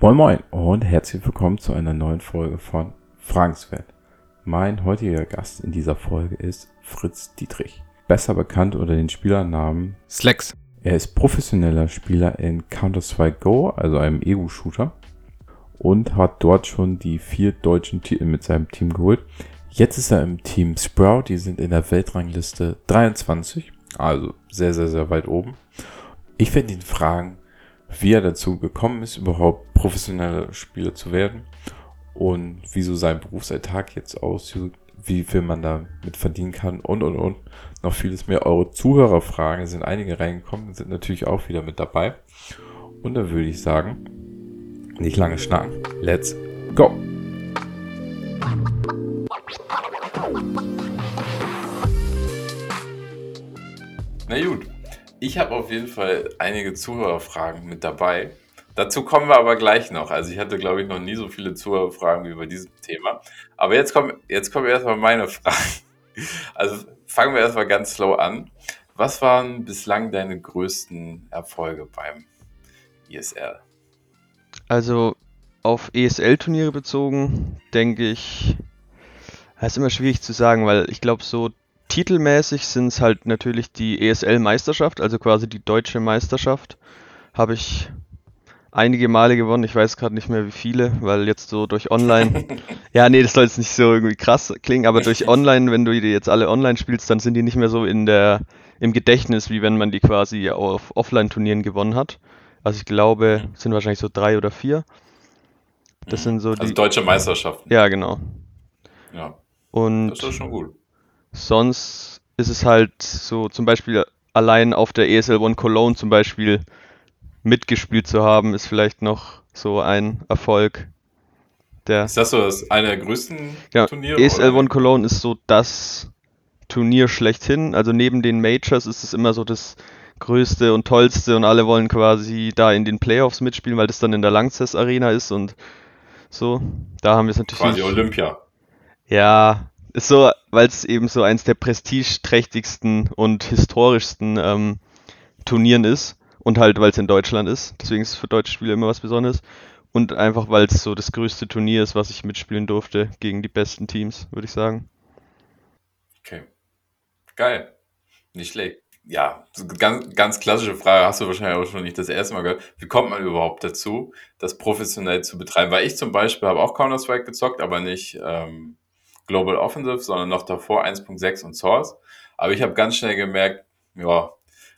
Moin Moin und herzlich willkommen zu einer neuen Folge von Frankenswert. Mein heutiger Gast in dieser Folge ist Fritz Dietrich, besser bekannt unter den Spielernamen Slacks. Er ist professioneller Spieler in Counter-Strike Go, also einem Ego-Shooter, und hat dort schon die vier deutschen Titel mit seinem Team geholt. Jetzt ist er im Team Sprout, die sind in der Weltrangliste 23, also sehr, sehr, sehr weit oben. Ich werde ihn fragen, wie er dazu gekommen ist, überhaupt professioneller Spieler zu werden und wieso sein Berufsalltag jetzt aussieht, wie viel man damit verdienen kann und und und. Noch vieles mehr. Eure Zuhörerfragen sind einige reingekommen, sind natürlich auch wieder mit dabei. Und da würde ich sagen, nicht lange schnacken. Let's go! Na gut, ich habe auf jeden Fall einige Zuhörerfragen mit dabei. Dazu kommen wir aber gleich noch. Also ich hatte, glaube ich, noch nie so viele Zuhörerfragen wie über dieses Thema. Aber jetzt kommen, jetzt kommen erstmal meine Fragen. Also fangen wir erstmal ganz slow an. Was waren bislang deine größten Erfolge beim ESL? Also auf ESL-Turniere bezogen, denke ich, das ist immer schwierig zu sagen, weil ich glaube, so titelmäßig sind es halt natürlich die ESL-Meisterschaft, also quasi die deutsche Meisterschaft. Habe ich einige Male gewonnen. Ich weiß gerade nicht mehr wie viele, weil jetzt so durch Online. ja, nee, das soll jetzt nicht so irgendwie krass klingen, aber durch Online, wenn du die jetzt alle online spielst, dann sind die nicht mehr so in der im Gedächtnis, wie wenn man die quasi auf Offline-Turnieren gewonnen hat. Also ich glaube, es sind wahrscheinlich so drei oder vier. Das sind so Also die. deutsche Meisterschaften. Ja, genau. Ja, Und das ist schon gut. Sonst ist es halt so, zum Beispiel allein auf der ESL One Cologne zum Beispiel mitgespielt zu haben, ist vielleicht noch so ein Erfolg. Der Ist das so das eine der größten ja, Turniere? ESL? One Cologne ist so das Turnier schlechthin. Also neben den Majors ist es immer so das größte und tollste und alle wollen quasi da in den Playoffs mitspielen, weil das dann in der Lanxess Arena ist und so. Da haben wir es natürlich Quasi. Olympia. Ja, ist so, weil es eben so eins der prestigeträchtigsten und historischsten ähm, Turnieren ist und halt, weil es in Deutschland ist. Deswegen ist es für deutsche Spieler immer was Besonderes. Und einfach, weil es so das größte Turnier ist, was ich mitspielen durfte gegen die besten Teams, würde ich sagen. Okay. Geil. Nicht schlecht. Ja, ganz, ganz klassische Frage, hast du wahrscheinlich auch schon nicht das erste Mal gehört. Wie kommt man überhaupt dazu, das professionell zu betreiben? Weil ich zum Beispiel habe auch Counter-Strike gezockt, aber nicht ähm, Global Offensive, sondern noch davor 1.6 und Source. Aber ich habe ganz schnell gemerkt, ja,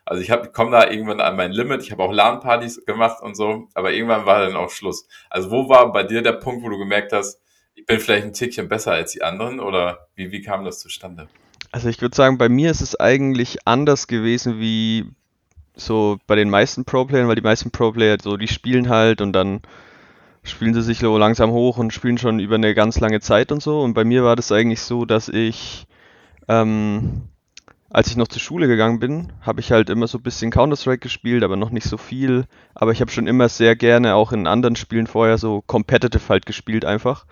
also ich komme da irgendwann an mein Limit. Ich habe auch LAN-Partys gemacht und so, aber irgendwann war dann auch Schluss. Also wo war bei dir der Punkt, wo du gemerkt hast, ich bin vielleicht ein Tickchen besser als die anderen oder wie, wie kam das zustande? Also ich würde sagen, bei mir ist es eigentlich anders gewesen wie so bei den meisten Pro-Playern, weil die meisten Pro-Player so, die spielen halt und dann spielen sie sich so langsam hoch und spielen schon über eine ganz lange Zeit und so. Und bei mir war das eigentlich so, dass ich, ähm, als ich noch zur Schule gegangen bin, habe ich halt immer so ein bisschen Counter-Strike gespielt, aber noch nicht so viel. Aber ich habe schon immer sehr gerne auch in anderen Spielen vorher so competitive halt gespielt einfach.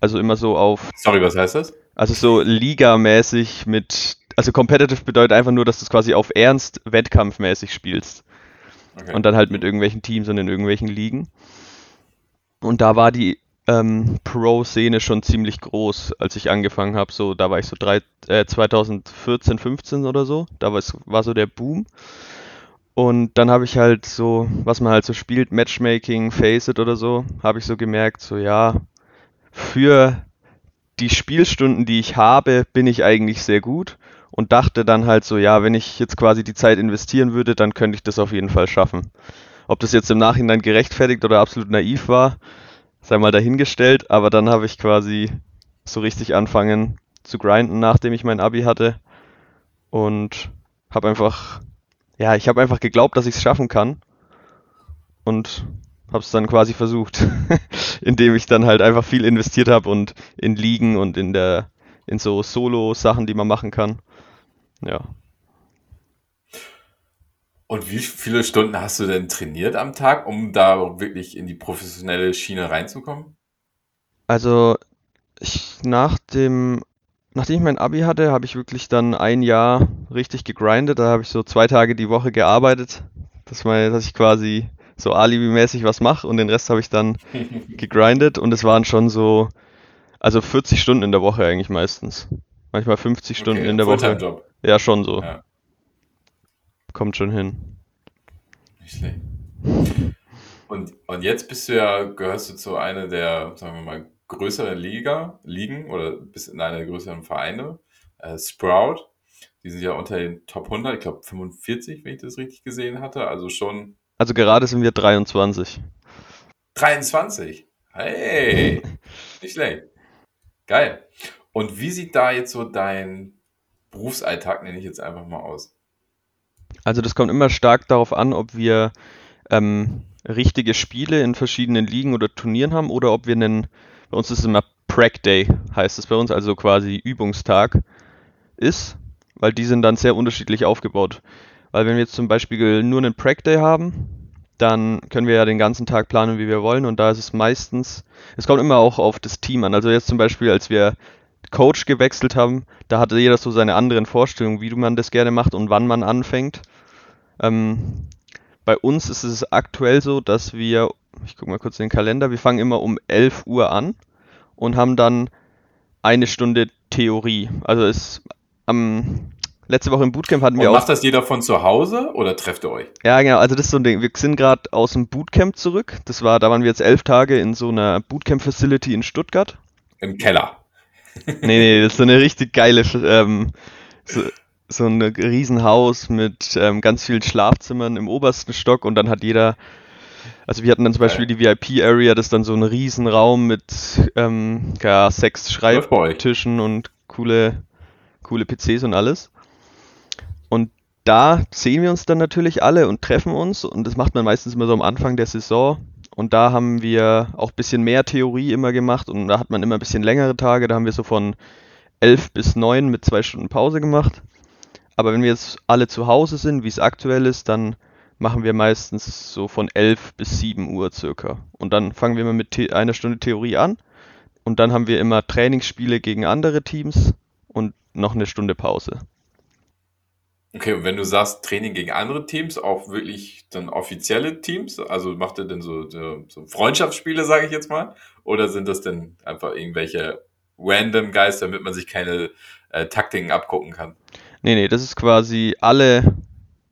Also immer so auf Sorry, was heißt das? also so Liga-mäßig mit, also competitive bedeutet einfach nur, dass du es quasi auf Ernst wettkampfmäßig spielst. Okay. Und dann halt mit irgendwelchen Teams und in irgendwelchen Ligen. Und da war die ähm, Pro-Szene schon ziemlich groß, als ich angefangen habe. So, da war ich so drei, äh, 2014, 15 oder so. Da war, war so der Boom. Und dann habe ich halt so, was man halt so spielt, Matchmaking, Faceit oder so, habe ich so gemerkt, so ja, für die Spielstunden, die ich habe, bin ich eigentlich sehr gut und dachte dann halt so, ja, wenn ich jetzt quasi die Zeit investieren würde, dann könnte ich das auf jeden Fall schaffen. Ob das jetzt im Nachhinein gerechtfertigt oder absolut naiv war, sei mal dahingestellt, aber dann habe ich quasi so richtig anfangen zu grinden, nachdem ich mein Abi hatte und habe einfach, ja, ich habe einfach geglaubt, dass ich es schaffen kann und habe es dann quasi versucht, indem ich dann halt einfach viel investiert habe und in Ligen und in der in so Solo-Sachen, die man machen kann. Ja. Und wie viele Stunden hast du denn trainiert am Tag, um da wirklich in die professionelle Schiene reinzukommen? Also ich nach dem, nachdem ich mein Abi hatte, habe ich wirklich dann ein Jahr richtig gegrindet. Da habe ich so zwei Tage die Woche gearbeitet, dass, mein, dass ich quasi so alibimäßig was mache und den Rest habe ich dann gegrindet und es waren schon so, also 40 Stunden in der Woche eigentlich meistens. Manchmal 50 Stunden Okay, in der Woche. Ja, schon so. Ja, Kommt schon hin. nicht schlecht. Und, und jetzt bist du ja, gehörst du zu einer der, sagen wir mal, größeren Liga, Ligen oder bist in einer der größeren Vereine, äh, Sprout. Die sind ja unter den Top 100, ich glaube 45, wenn ich das richtig gesehen hatte. Also schon Also gerade sind wir 23. 23. Hey, nicht schlecht. Geil. Und wie sieht da jetzt so dein Berufsalltag, nenne ich jetzt einfach mal aus? Also das kommt immer stark darauf an, ob wir ähm, richtige Spiele in verschiedenen Ligen oder Turnieren haben oder ob wir einen, bei uns ist es immer Prac Day, heißt es bei uns, also quasi Übungstag ist, weil die sind dann sehr unterschiedlich aufgebaut. Weil wenn wir jetzt zum Beispiel nur einen Prac Day haben, dann können wir ja den ganzen Tag planen, wie wir wollen und da ist es meistens, es kommt immer auch auf das Team an. Also jetzt zum Beispiel, als wir Coach gewechselt haben, da hatte jeder so seine anderen Vorstellungen, wie man das gerne macht und wann man anfängt. Ähm, bei uns ist es aktuell so, dass wir, ich gucke mal kurz in den Kalender, wir fangen immer um 11 Uhr an und haben dann eine Stunde Theorie. Also es am letzte Woche im Bootcamp hatten wir Und auch macht das jeder von zu Hause oder trefft ihr euch? ja, genau, also das ist so ein Ding. Wir sind gerade aus dem Bootcamp zurück. Das war, da waren wir jetzt elf Tage in so einer Bootcamp-Facility in Stuttgart. Im Keller. Nee, nee, das ist so eine richtig geile, ähm, so, so ein Riesenhaus mit ähm, ganz vielen Schlafzimmern im obersten Stock und dann hat jeder, also wir hatten dann zum Beispiel die VIP-Area, das ist dann so ein Riesenraum mit ähm, ja, sechs. Schreibtischen und coole, coole PCs und alles. Und da sehen wir uns dann natürlich alle und treffen uns und das macht man meistens immer so am Anfang der Saison. Und da haben wir auch ein bisschen mehr Theorie immer gemacht und da hat man immer ein bisschen längere Tage. Da haben wir so von 11 bis 9 mit zwei Stunden Pause gemacht. Aber wenn wir jetzt alle zu Hause sind, wie es aktuell ist, dann machen wir meistens so von 11 bis 7 Uhr circa. Und dann fangen wir immer mit einer Stunde Theorie an. Und dann haben wir immer Trainingsspiele gegen andere Teams und noch eine Stunde Pause. Okay, und wenn du sagst Training gegen andere Teams, auch wirklich dann offizielle Teams, also macht ihr denn so, so, so Freundschaftsspiele, sage ich jetzt mal, oder sind das denn einfach irgendwelche random Guys, damit man sich keine äh, Taktiken abgucken kann? Nee, nee, das ist quasi alle,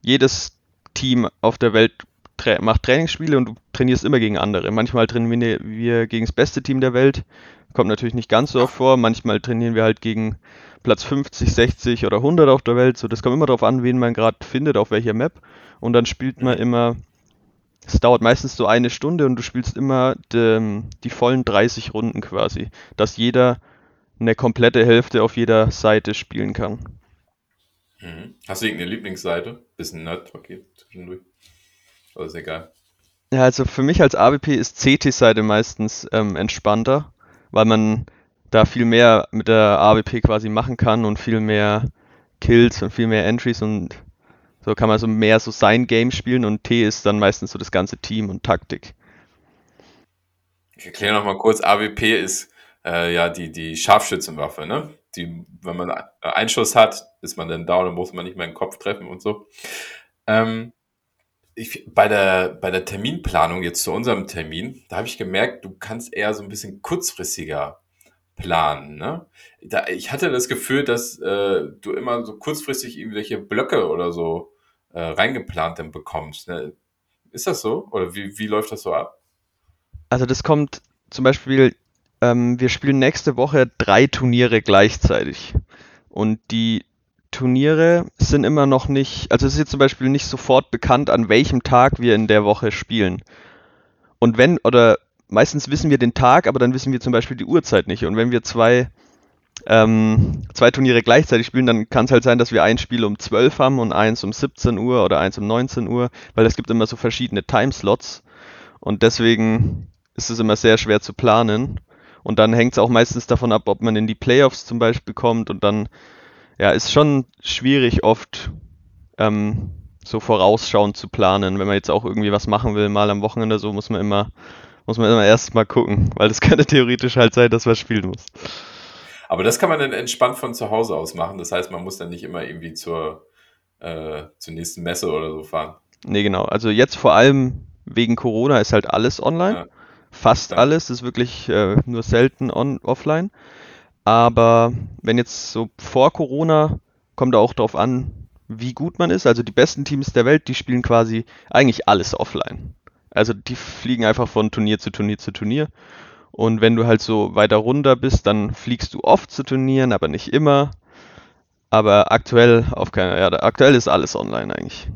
jedes Team auf der Welt tra macht Trainingsspiele und du trainierst immer gegen andere. Manchmal trainieren wir, wir gegen das beste Team der Welt, kommt natürlich nicht ganz so oft vor. Manchmal trainieren wir halt gegen Platz 50, 60 oder 100 auf der Welt. So, das kommt immer darauf an, wen man gerade findet, auf welcher Map. Und dann spielt man immer, es dauert meistens so eine Stunde und du spielst immer die, die vollen 30 Runden quasi, dass jeder eine komplette Hälfte auf jeder Seite spielen kann. Mhm. Hast du irgendeine Lieblingsseite? Bisschen Nerd, okay, zwischendurch. Aber ist egal. Ja, also für mich als AWP ist CT-Seite meistens ähm, entspannter, weil man da viel mehr mit der AWP quasi machen kann und viel mehr Kills und viel mehr Entries und so kann man so mehr so sein Game spielen und T ist dann meistens so das ganze Team und Taktik. Ich erkläre nochmal kurz, AWP ist äh, ja die, die Scharfschützenwaffe, ne? Die, wenn man einen Schuss hat, ist man dann down und muss man nicht mehr den Kopf treffen und so. Ähm, ich, bei, der, bei der Terminplanung jetzt zu unserem Termin, da habe ich gemerkt, du kannst eher so ein bisschen kurzfristiger planen. Ne? Da, ich hatte das Gefühl, dass äh, du immer so kurzfristig irgendwelche Blöcke oder so äh, reingeplant dann bekommst. Ne? Ist das so? Oder wie, wie läuft das so ab? Also das kommt zum Beispiel, ähm, wir spielen nächste Woche drei Turniere gleichzeitig. Und die Turniere sind immer noch nicht, also es ist jetzt zum Beispiel nicht sofort bekannt, an welchem Tag wir in der Woche spielen. Und wenn, oder meistens wissen wir den Tag, aber dann wissen wir zum Beispiel die Uhrzeit nicht. Und wenn wir zwei, ähm, zwei Turniere gleichzeitig spielen, dann kann es halt sein, dass wir ein Spiel um 12 haben und eins um 17 Uhr oder eins um 19 Uhr, weil es gibt immer so verschiedene Timeslots. Und deswegen ist es immer sehr schwer zu planen. Und dann hängt es auch meistens davon ab, ob man in die Playoffs zum Beispiel kommt und dann ja, ist schon schwierig oft ähm, so vorausschauend zu planen. Wenn man jetzt auch irgendwie was machen will, mal am Wochenende so, muss man immer, muss man immer erst mal gucken, weil das könnte theoretisch halt sein, dass man spielen muss. Aber das kann man dann entspannt von zu Hause aus machen. Das heißt, man muss dann nicht immer irgendwie zur, äh, zur nächsten Messe oder so fahren. Nee, genau. Also jetzt vor allem wegen Corona ist halt alles online. Ja. Fast Ja. alles ist wirklich äh, nur selten on, offline. Aber wenn jetzt so vor Corona, kommt auch darauf an, wie gut man ist. Also die besten Teams der Welt, die spielen quasi eigentlich alles offline. Also die fliegen einfach von Turnier zu Turnier zu Turnier. Und wenn du halt so weiter runter bist, dann fliegst du oft zu Turnieren, aber nicht immer. Aber aktuell auf keiner, ja, aktuell ist alles online eigentlich.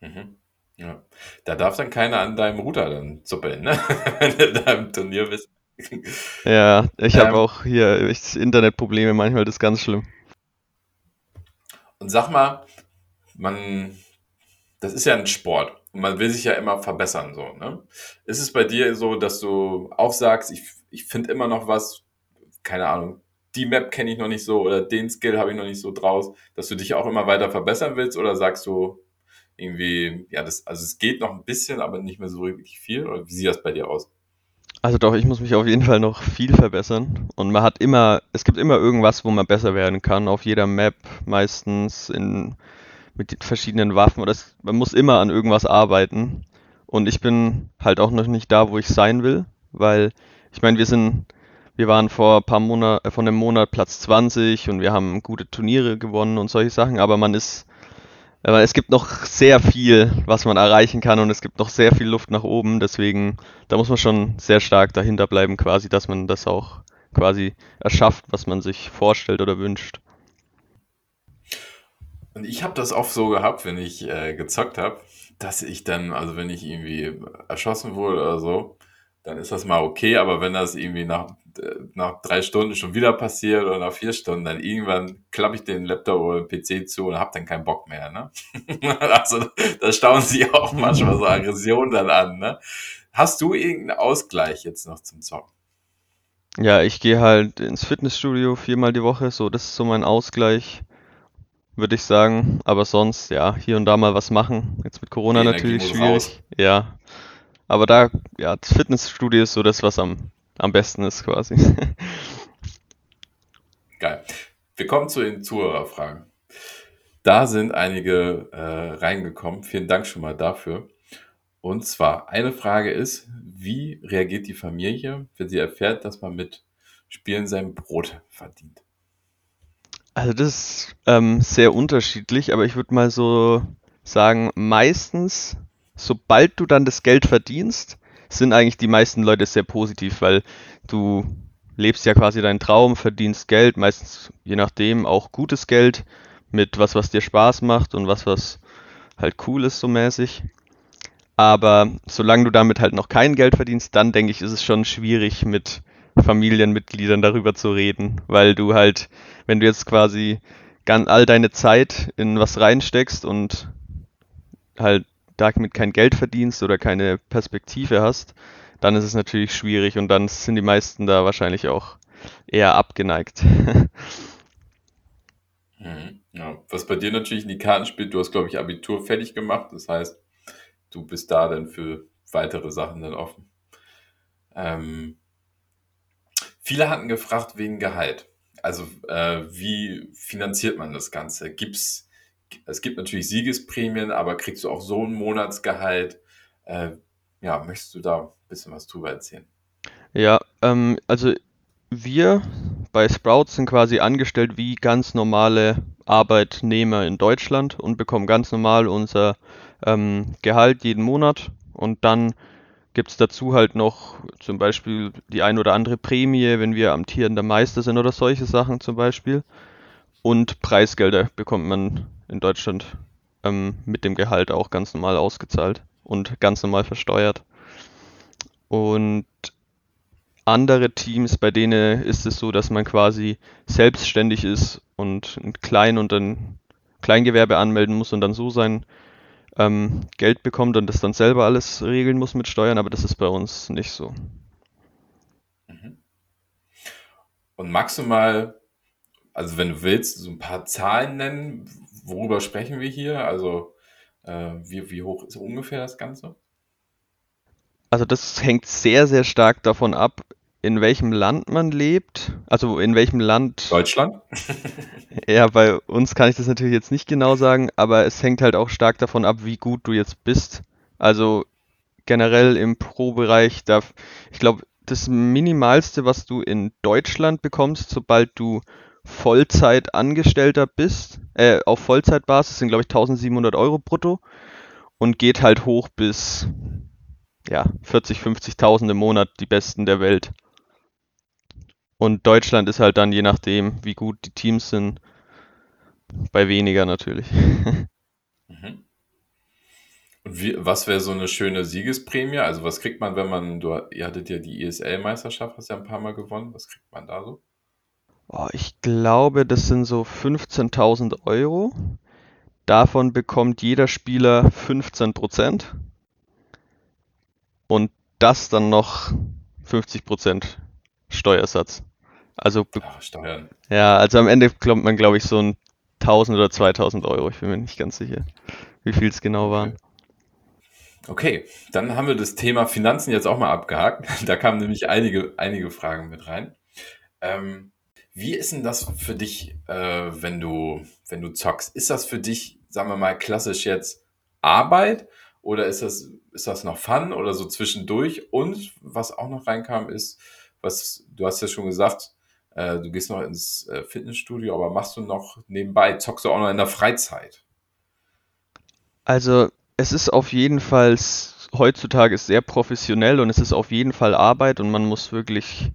Mhm. Ja. Da darf dann keiner an deinem Router dann zuppeln, ne? Wenn du da im Turnier bist. Ja, ich habe Ähm, auch hier Internetprobleme, manchmal das ist ganz schlimm. und sag mal, man, das ist ja ein Sport und man will sich ja immer verbessern, so, ne? Ist es bei dir so, dass du auch sagst, ich, ich finde immer noch was, keine Ahnung, die Map kenne ich noch nicht so oder den Skill habe ich noch nicht so draus, dass du dich auch immer weiter verbessern willst oder sagst du irgendwie, ja, das, also es geht noch ein bisschen, aber nicht mehr so wirklich viel oder wie sieht das bei dir aus? Also doch, ich muss mich auf jeden Fall noch viel verbessern. Und man hat immer, es gibt immer irgendwas, wo man besser werden kann. Auf jeder Map, meistens in, mit den verschiedenen Waffen. Oder es, man muss immer an irgendwas arbeiten. Und ich bin halt auch noch nicht da, wo ich sein will. Weil, ich meine, wir sind, wir waren vor ein paar Monaten, von einem Monat Platz 20 und wir haben gute Turniere gewonnen und solche Sachen. Aber man ist, es gibt noch sehr viel, was man erreichen kann und es gibt noch sehr viel Luft nach oben. Deswegen, da muss man schon sehr stark dahinter bleiben, quasi, dass man das auch quasi erschafft, was man sich vorstellt oder wünscht. Und ich habe das oft so gehabt, wenn ich äh, gezockt habe, dass ich dann, also wenn ich irgendwie erschossen wurde oder so, dann ist das mal okay, aber wenn das irgendwie nach, äh, nach drei Stunden schon wieder passiert oder nach vier Stunden, dann irgendwann klappe ich den Laptop oder den PC zu und habe dann keinen Bock mehr. Ne? also da staunen sich auch manchmal so Aggressionen dann an. Ne? Hast du irgendeinen Ausgleich jetzt noch zum Zocken? Ja, ich gehe halt ins Fitnessstudio viermal die Woche, so das ist so mein Ausgleich, würde ich sagen. Aber sonst, ja, hier und da mal was machen. Jetzt mit Corona natürlich muss raus. schwierig. Ja, aber da, ja, das Fitnessstudio ist so das, was am, am besten ist quasi. Geil. Wir kommen zu den Zuhörerfragen. Da sind einige äh, reingekommen. Vielen Dank schon mal dafür. Und zwar, eine Frage ist, wie reagiert die Familie, wenn sie erfährt, dass man mit Spielen sein Brot verdient? Also das ist ähm, sehr unterschiedlich, aber ich würde mal so sagen, meistens, sobald du dann das Geld verdienst, sind eigentlich die meisten Leute sehr positiv, weil du lebst ja quasi deinen Traum, verdienst Geld, meistens je nachdem auch gutes Geld mit was, was dir Spaß macht und was, was halt cool ist so mäßig. Aber solange du damit halt noch kein Geld verdienst, dann denke ich, ist es schon schwierig mit Familienmitgliedern darüber zu reden, weil du halt, wenn du jetzt quasi all deine Zeit in was reinsteckst und halt damit kein Geld verdienst oder keine Perspektive hast, dann ist es natürlich schwierig und dann sind die meisten da wahrscheinlich auch eher abgeneigt. Mhm. Ja, was bei dir natürlich in die Karten spielt, du hast, glaube ich, Abitur fertig gemacht. Das heißt, du bist da dann für weitere Sachen dann offen. Ähm, viele hatten gefragt wegen Gehalt. Also, äh, wie finanziert man das Ganze? Gibt's, es gibt natürlich Siegesprämien, aber kriegst du auch so ein Monatsgehalt? Äh, ja, möchtest du da ein bisschen was drüber erzählen? Ja, ähm, also wir bei Sprout sind quasi angestellt wie ganz normale Arbeitnehmer in Deutschland und bekommen ganz normal unser ähm, Gehalt jeden Monat. Und dann gibt es dazu halt noch zum Beispiel die ein oder andere Prämie, wenn wir amtierender Meister sind oder solche Sachen zum Beispiel. Und Preisgelder bekommt man in Deutschland ähm, mit dem Gehalt auch ganz normal ausgezahlt und ganz normal versteuert. Und andere Teams, bei denen ist es so, dass man quasi selbstständig ist und ein Klein- und ein Kleingewerbe anmelden muss und dann so sein ähm, Geld bekommt und das dann selber alles regeln muss mit Steuern, aber das ist bei uns nicht so. Und magst du mal, also wenn du willst, so ein paar Zahlen nennen, worüber sprechen wir hier? Also äh, wie, wie hoch ist ungefähr das Ganze? Also das hängt sehr, sehr stark davon ab, in welchem Land man lebt. Also in welchem Land. Deutschland? Ja, bei uns kann ich das natürlich jetzt nicht genau sagen, aber es hängt halt auch stark davon ab, wie gut du jetzt bist. Also generell im Pro-Bereich, da, ich glaube, das Minimalste, was du in Deutschland bekommst, sobald du Vollzeitangestellter bist, äh, auf Vollzeitbasis sind, glaube ich, 1700 Euro brutto und geht halt hoch bis, ja, 40, 50.000 im Monat, die Besten der Welt. Und Deutschland ist halt dann, je nachdem, wie gut die Teams sind, bei weniger natürlich. Mhm. Und wie, was wäre so eine schöne Siegesprämie? Also was kriegt man, wenn man, du, ihr hattet ja die ESL-Meisterschaft, hast ja ein paar Mal gewonnen. Was kriegt man da so? Oh, ich glaube, das sind so 15.000 Euro. Davon bekommt jeder Spieler 15% und das dann noch 50% Steuersatz. Also, Ach, Steuern. ja, also am Ende bekommt man, glaube ich, so ein 1000 oder 2000 Euro. Ich bin mir nicht ganz sicher, wie viel es genau waren. Okay, dann haben wir das Thema Finanzen jetzt auch mal abgehakt. Da kamen nämlich einige, einige Fragen mit rein. Ähm, wie ist denn das für dich, äh, wenn du, wenn du zockst? Ist das für dich, sagen wir mal, klassisch jetzt Arbeit oder ist das, ist das noch Fun oder so zwischendurch? Und was auch noch reinkam, ist, was du hast ja schon gesagt, äh, du gehst noch ins äh, Fitnessstudio, aber machst du noch nebenbei, zockst du auch noch in der Freizeit? Also, es ist auf jeden Fall heutzutage sehr professionell und es ist auf jeden Fall Arbeit und man muss wirklich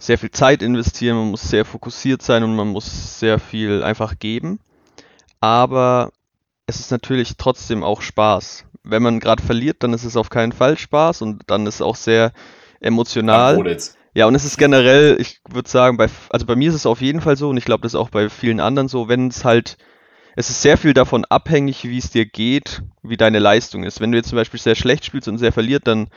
sehr viel Zeit investieren, man muss sehr fokussiert sein und man muss sehr viel einfach geben. Aber es ist natürlich trotzdem auch Spaß. Wenn man gerade verliert, dann ist es auf keinen Fall Spaß und dann ist es auch sehr emotional. Ja, und es ist generell, ich würde sagen, bei, also bei mir ist es auf jeden Fall so und ich glaube, das ist auch bei vielen anderen so, wenn es halt, es ist sehr viel davon abhängig, wie es dir geht, wie deine Leistung ist. Wenn du jetzt zum Beispiel sehr schlecht spielst und sehr verliert, dann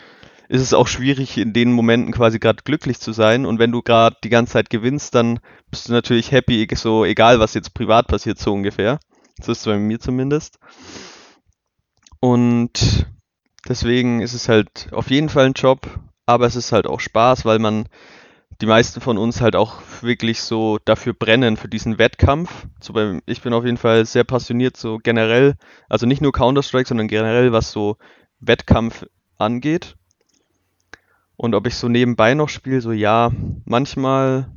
ist es auch schwierig, in den Momenten quasi gerade glücklich zu sein. Und wenn du gerade die ganze Zeit gewinnst, dann bist du natürlich happy, so egal, was jetzt privat passiert, so ungefähr. So ist es bei mir zumindest. Und deswegen ist es halt auf jeden Fall ein Job, aber es ist halt auch Spaß, weil man die meisten von uns halt auch wirklich so dafür brennen, für diesen Wettkampf. So beim, ich bin auf jeden Fall sehr passioniert, so generell, also nicht nur Counter-Strike, sondern generell, was so Wettkampf angeht. Und ob ich so nebenbei noch spiele, so ja, manchmal,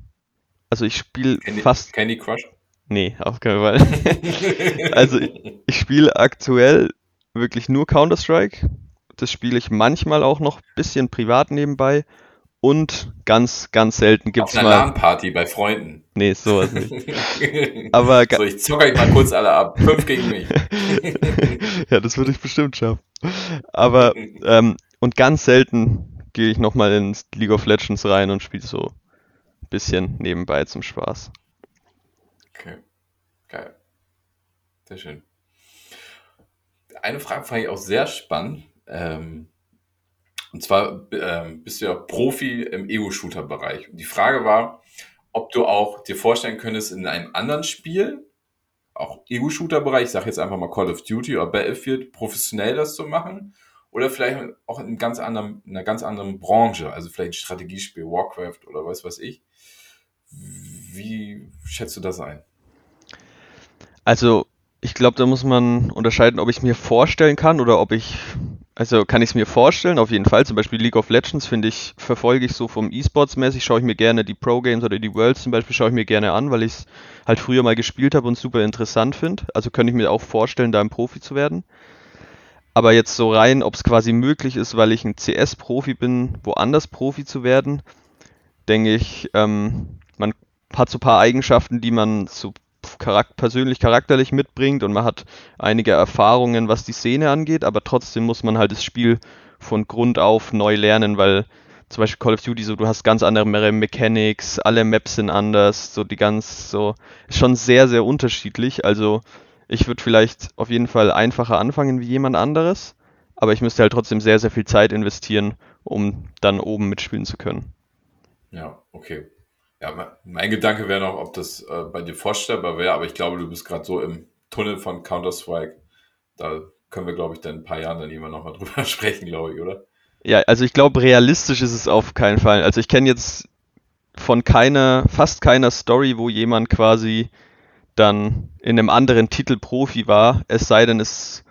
also ich spiele fast, Candy Crush? nee, auf keinen Fall. Also ich spiele aktuell wirklich nur Counter-Strike. Das spiele ich manchmal auch noch ein bisschen privat nebenbei. Und ganz, ganz selten Auf gibt's einer mal. LAN-Party bei Freunden. Nee, sowas nicht. Aber so, ich zocke euch mal kurz alle ab. Fünf gegen mich. ja, das würde ich bestimmt schaffen. Aber ähm, und ganz selten gehe ich nochmal ins League of Legends rein und spiele so ein bisschen nebenbei zum Spaß. Okay, geil. Sehr schön. Eine Frage fand ich auch sehr spannend. Ähm, und zwar ähm, bist du ja Profi im Ego-Shooter-Bereich. Und die Frage war, ob du auch dir vorstellen könntest, in einem anderen Spiel, auch Ego-Shooter-Bereich, ich sage jetzt einfach mal Call of Duty oder Battlefield, professionell das zu machen. Oder vielleicht auch in, ganz anderen, in einer ganz anderen Branche, also vielleicht ein Strategiespiel, Warcraft oder was weiß ich. Wie schätzt du das ein? Also, ich glaube, da muss man unterscheiden, ob ich es mir vorstellen kann oder ob ich, also kann ich es mir vorstellen, auf jeden Fall. Zum Beispiel League of Legends finde ich, verfolge ich so vom E-Sports mäßig, schaue ich mir gerne die Pro Games oder die Worlds zum Beispiel, schaue ich mir gerne an, weil ich es halt früher mal gespielt habe und super interessant finde. Also könnte ich mir auch vorstellen, da ein Profi zu werden. Aber jetzt so rein, ob es quasi möglich ist, weil ich ein CS-Profi bin, woanders Profi zu werden, denke ich, ähm, man hat so ein paar Eigenschaften, die man so charak persönlich charakterlich mitbringt und man hat einige Erfahrungen, was die Szene angeht, aber trotzdem muss man halt das Spiel von Grund auf neu lernen, weil zum Beispiel Call of Duty, so du hast ganz andere Me- Mechanics, alle Maps sind anders, so die ganz, so, ist schon sehr, sehr unterschiedlich. Also ich würde vielleicht auf jeden Fall einfacher anfangen wie jemand anderes, aber ich müsste halt trotzdem sehr, sehr viel Zeit investieren, um dann oben mitspielen zu können. Ja, okay. Ja, me- mein Gedanke wäre noch, ob das äh, bei dir vorstellbar wäre, aber ich glaube, du bist gerade so im Tunnel von Counter-Strike. Da können wir, glaube ich, dann in ein paar Jahren dann immer noch mal drüber sprechen, glaube ich, oder? Ja, also ich glaube, realistisch ist es auf keinen Fall. Also ich kenne jetzt von keiner, fast keiner Story, wo jemand quasi dann in einem anderen Titel Profi war, es sei denn, es,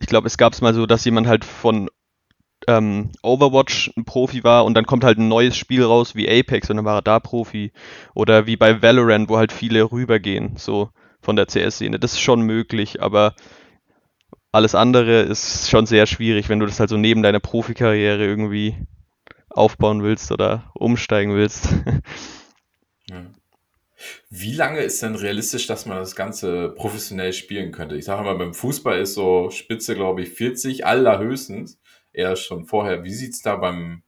ich glaube, es gab es mal so, dass jemand halt von ähm, Overwatch ein Profi war und dann kommt halt ein neues Spiel raus wie Apex und dann war er da Profi. Oder wie bei Valorant, wo halt viele rübergehen, so von der CS-Szene. Das ist schon möglich, aber alles andere ist schon sehr schwierig, wenn du das halt so neben deiner Profikarriere irgendwie aufbauen willst oder umsteigen willst. Ja. Wie lange ist denn realistisch, dass man das Ganze professionell spielen könnte? Ich sage mal, beim Fußball ist so Spitze, glaube ich, 40, allerhöchstens. Eher schon vorher. Wie sieht es da beim,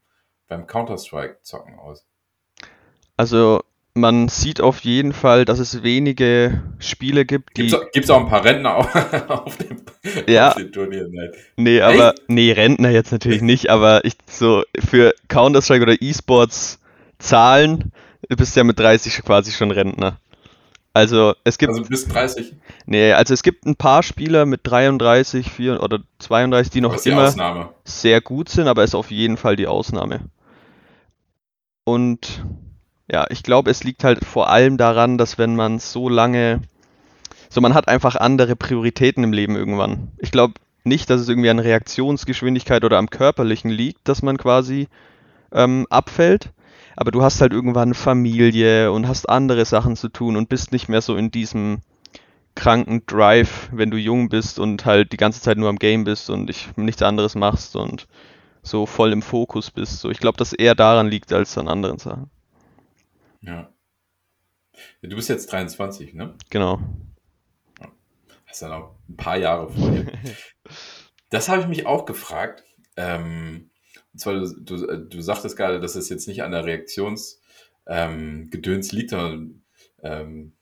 beim Counter-Strike-Zocken aus? Also man sieht auf jeden Fall, dass es wenige Spiele gibt, die. Gibt es auch ein paar Rentner auf, auf, dem, ja. auf? Nein. Nee, aber. Echt? Nee, Rentner jetzt natürlich nicht, aber ich so für Counter-Strike oder E-Sports Zahlen bist du ja mit 30 quasi schon Rentner. Also es gibt. Also bis 30? Nee, also es gibt ein paar Spieler mit 33, 4 oder 32, die noch die immer Ausnahme. sehr gut sind, aber ist auf jeden Fall die Ausnahme. Und ja, ich glaube, es liegt halt vor allem daran, dass wenn man so lange, so man hat einfach andere Prioritäten im Leben irgendwann. Ich glaube nicht, dass es irgendwie an Reaktionsgeschwindigkeit oder am körperlichen liegt, dass man quasi ähm, abfällt. Aber du hast halt irgendwann Familie und hast andere Sachen zu tun und bist nicht mehr so in diesem kranken Drive, wenn du jung bist und halt die ganze Zeit nur am Game bist und ich nichts anderes machst und so voll im Fokus bist. So, ich glaube, dass eher daran liegt als an anderen Sachen. Ja. Du bist jetzt 23, ne? Genau. Hast ja noch ein paar Jahre vor dir. das habe ich mich auch gefragt. Ähm, zwar, du, du, du sagtest gerade, dass es jetzt nicht an der Reaktionsgedöns ähm, liegt, sondern ähm,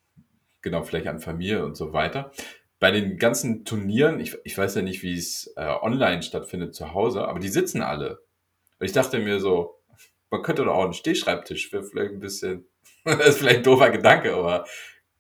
genau, vielleicht an Familie und so weiter. Bei den ganzen Turnieren, ich, ich weiß ja nicht, wie es äh, online stattfindet zu Hause, aber die sitzen alle. Und ich dachte mir so, man könnte doch auch einen Stehschreibtisch, wäre vielleicht ein bisschen, das ist vielleicht ein doofer Gedanke, aber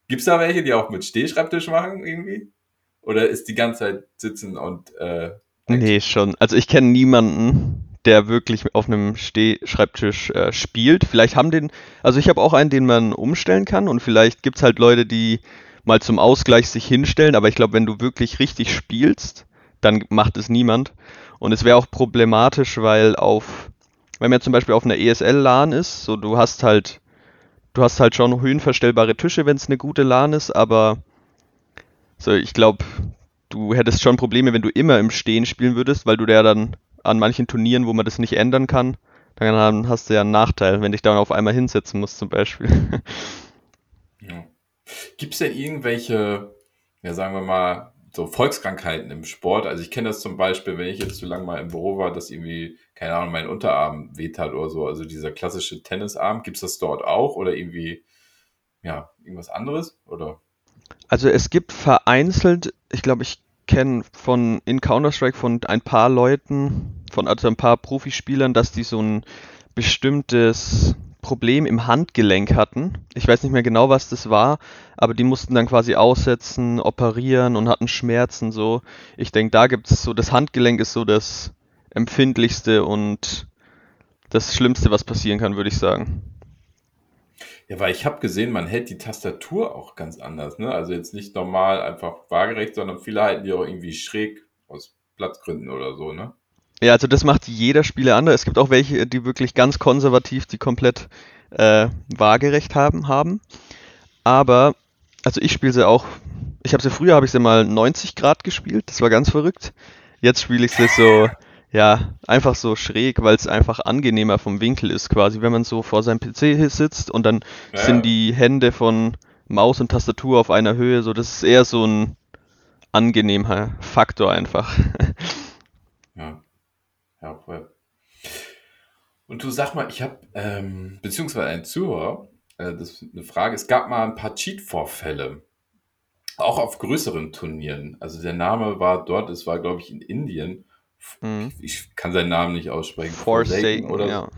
gibt es da welche, die auch mit Stehschreibtisch machen irgendwie? Oder ist die ganze Zeit sitzen und äh, Nee, schon. Also ich kenne niemanden, der wirklich auf einem Stehschreibtisch äh, spielt. Vielleicht haben den, also ich habe auch einen, den man umstellen kann und vielleicht gibt es halt Leute, die mal zum Ausgleich sich hinstellen, aber ich glaube, wenn du wirklich richtig spielst, dann macht es niemand. Und es wäre auch problematisch, weil auf wenn man zum Beispiel auf einer ESL-LAN ist, so du hast halt, du hast halt schon höhenverstellbare Tische, wenn es eine gute LAN ist, aber so, ich glaube, du hättest schon Probleme, wenn du immer im Stehen spielen würdest, weil du ja dann an manchen Turnieren, wo man das nicht ändern kann, dann hast du ja einen Nachteil, wenn dich dann auf einmal hinsetzen musst, zum Beispiel. ja. Gibt es denn irgendwelche, ja sagen wir mal, so Volkskrankheiten im Sport. Also ich kenne das zum Beispiel, wenn ich jetzt zu lange mal im Büro war, dass irgendwie, keine Ahnung, mein Unterarm wehtat oder so. Also dieser klassische Tennisarm, gibt es das dort auch oder irgendwie, ja, irgendwas anderes? Oder? Also es gibt vereinzelt, ich glaube, ich kenne von in Counter-Strike von ein paar Leuten, von also ein paar Profispielern, dass die so ein bestimmtes Problem im Handgelenk hatten. Ich weiß nicht mehr genau, was das war, aber die mussten dann quasi aussetzen, operieren und hatten Schmerzen so. Ich denke, da gibt es so, das Handgelenk ist so das empfindlichste und das Schlimmste, was passieren kann, würde ich sagen. Ja, weil ich habe gesehen, man hält die Tastatur auch ganz anders. Ne? Also jetzt nicht normal einfach waagerecht, sondern viele halten die auch irgendwie schräg aus Platzgründen oder so. Ne? Ja, also das macht jeder Spieler anders. Es gibt auch welche, die wirklich ganz konservativ, die komplett äh, waagerecht haben, haben. Aber, also ich spiele sie auch, ich habe sie früher, habe ich sie mal 90 Grad gespielt, das war ganz verrückt. Jetzt spiele ich sie so, ja, einfach so schräg, weil es einfach angenehmer vom Winkel ist quasi, wenn man so vor seinem PC sitzt und dann ja. sind die Hände von Maus und Tastatur auf einer Höhe, so das ist eher so ein angenehmer Faktor einfach. Ja. Ja, voll. Und du sag mal, ich habe, ähm, beziehungsweise ein Zuhörer, äh, das ist eine Frage, es gab mal ein paar Cheat-Vorfälle, auch auf größeren Turnieren. Also der Name war dort, es war glaube ich in Indien, mhm. ich kann seinen Namen nicht aussprechen. Forsaken, oder ja.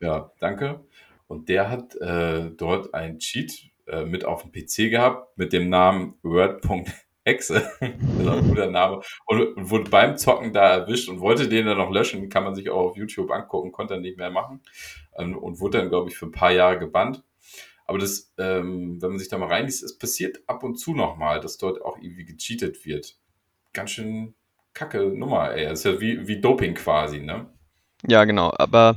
Ja, danke. Und der hat äh, dort ein Cheat äh, mit auf dem PC gehabt mit dem Namen Word.exe. Das ist auch ein guter Name, und, und, wurde beim Zocken da erwischt und wollte den dann noch löschen, kann man sich auch auf YouTube angucken, konnte er nicht mehr machen ähm, und wurde dann, glaube ich, für ein paar Jahre gebannt. Aber das, ähm, wenn man sich da mal reinliest, es passiert ab und zu nochmal, dass dort auch irgendwie gecheatet wird. Ganz schön kacke Nummer, ey. Das ist ja wie, wie Doping quasi, ne? Ja, genau. Aber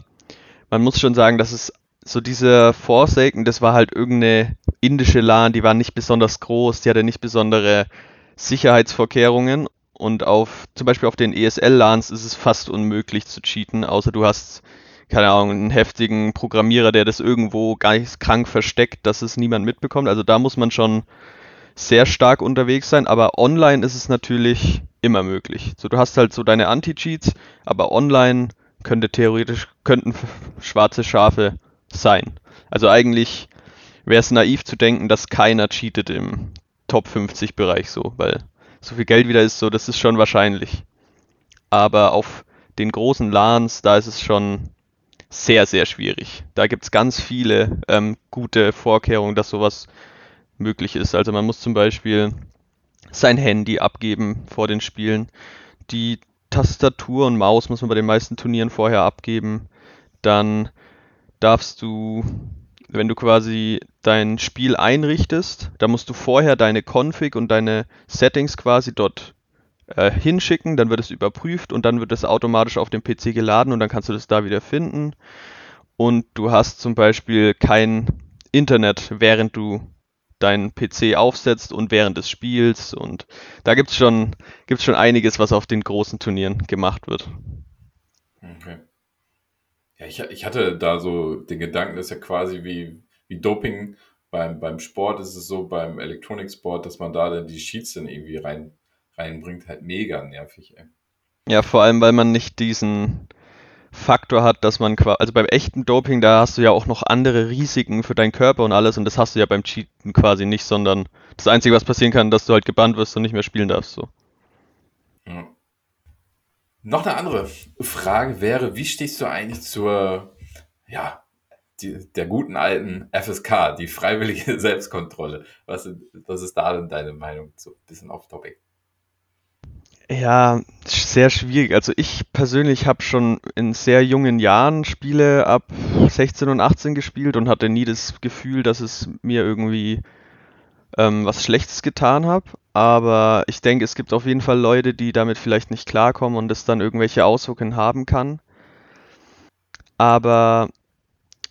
man muss schon sagen, dass es so diese Forsaken, das war halt irgendeine indische LAN, die war nicht besonders groß, die hatte nicht besondere Sicherheitsvorkehrungen und auf zum Beispiel auf den ESL-LANs ist es fast unmöglich zu cheaten, außer du hast, keine Ahnung, einen heftigen Programmierer, der das irgendwo ganz krank versteckt, dass es niemand mitbekommt. Also da muss man schon sehr stark unterwegs sein, aber online ist es natürlich immer möglich. So, du hast halt so deine Anti-Cheats, aber online könnte theoretisch, könnten schwarze Schafe sein. Also eigentlich wäre es naiv zu denken, dass keiner cheatet im Top 50 Bereich so, weil so viel Geld wieder ist so, das ist schon wahrscheinlich. Aber auf den großen LANs, da ist es schon sehr, sehr schwierig. Da gibt es ganz viele ähm, gute Vorkehrungen, dass sowas möglich ist. Also man muss zum Beispiel sein Handy abgeben vor den Spielen. Die Tastatur und Maus muss man bei den meisten Turnieren vorher abgeben. Dann darfst du, wenn du quasi dein Spiel einrichtest, da musst du vorher deine Config und deine Settings quasi dort äh, hinschicken, dann wird es überprüft und dann wird es automatisch auf dem PC geladen und dann kannst du das da wieder finden. Und du hast zum Beispiel kein Internet, während du deinen PC aufsetzt und während des Spiels. Und da gibt es schon, gibt's schon einiges, was auf den großen Turnieren gemacht wird. Okay. Ja, ich, ich hatte da so den Gedanken, das ist ja quasi wie, wie Doping beim, beim Sport, ist es so beim Elektroniksport, dass man da dann die Sheets dann irgendwie rein, reinbringt, halt mega nervig, ey. Ja, vor allem, weil man nicht diesen, Faktor hat, dass man quasi, also beim echten Doping, da hast du ja auch noch andere Risiken für deinen Körper und alles und das hast du ja beim Cheaten quasi nicht, sondern das Einzige, was passieren kann, dass du halt gebannt wirst und nicht mehr spielen darfst. So. Ja. Noch eine andere Frage wäre, wie stehst du eigentlich zur, ja, die, der guten alten FSK, die freiwillige Selbstkontrolle? Was, was ist da denn deine Meinung? Ein bisschen off-topic. Ja, sehr schwierig. Also ich persönlich habe schon in sehr jungen Jahren Spiele ab 16 und 18 gespielt und hatte nie das Gefühl, dass es mir irgendwie ähm, was Schlechtes getan habe. Aber ich denke, es gibt auf jeden Fall Leute, die damit vielleicht nicht klarkommen und es dann irgendwelche Auswirkungen haben kann. Aber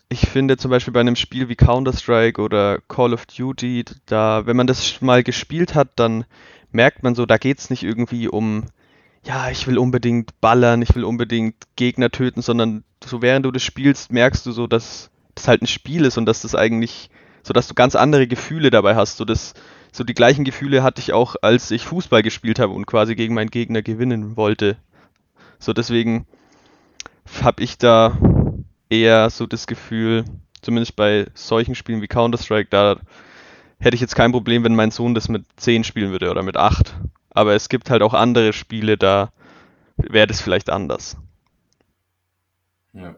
ich finde zum Beispiel bei einem Spiel wie Counter-Strike oder Call of Duty, da, wenn man das mal gespielt hat, dann merkt man so, da geht es nicht irgendwie um, ja, ich will unbedingt ballern, ich will unbedingt Gegner töten, sondern so während du das spielst, merkst du so, dass das halt ein Spiel ist und dass das eigentlich, so dass du ganz andere Gefühle dabei hast. So, das, so die gleichen Gefühle hatte ich auch, als ich Fußball gespielt habe und quasi gegen meinen Gegner gewinnen wollte. So deswegen habe ich da eher so das Gefühl, zumindest bei solchen Spielen wie Counter-Strike, da hätte ich jetzt kein Problem, wenn mein Sohn das mit 10 spielen würde oder mit 8. Aber es gibt halt auch andere Spiele, da wäre das vielleicht anders. Ja.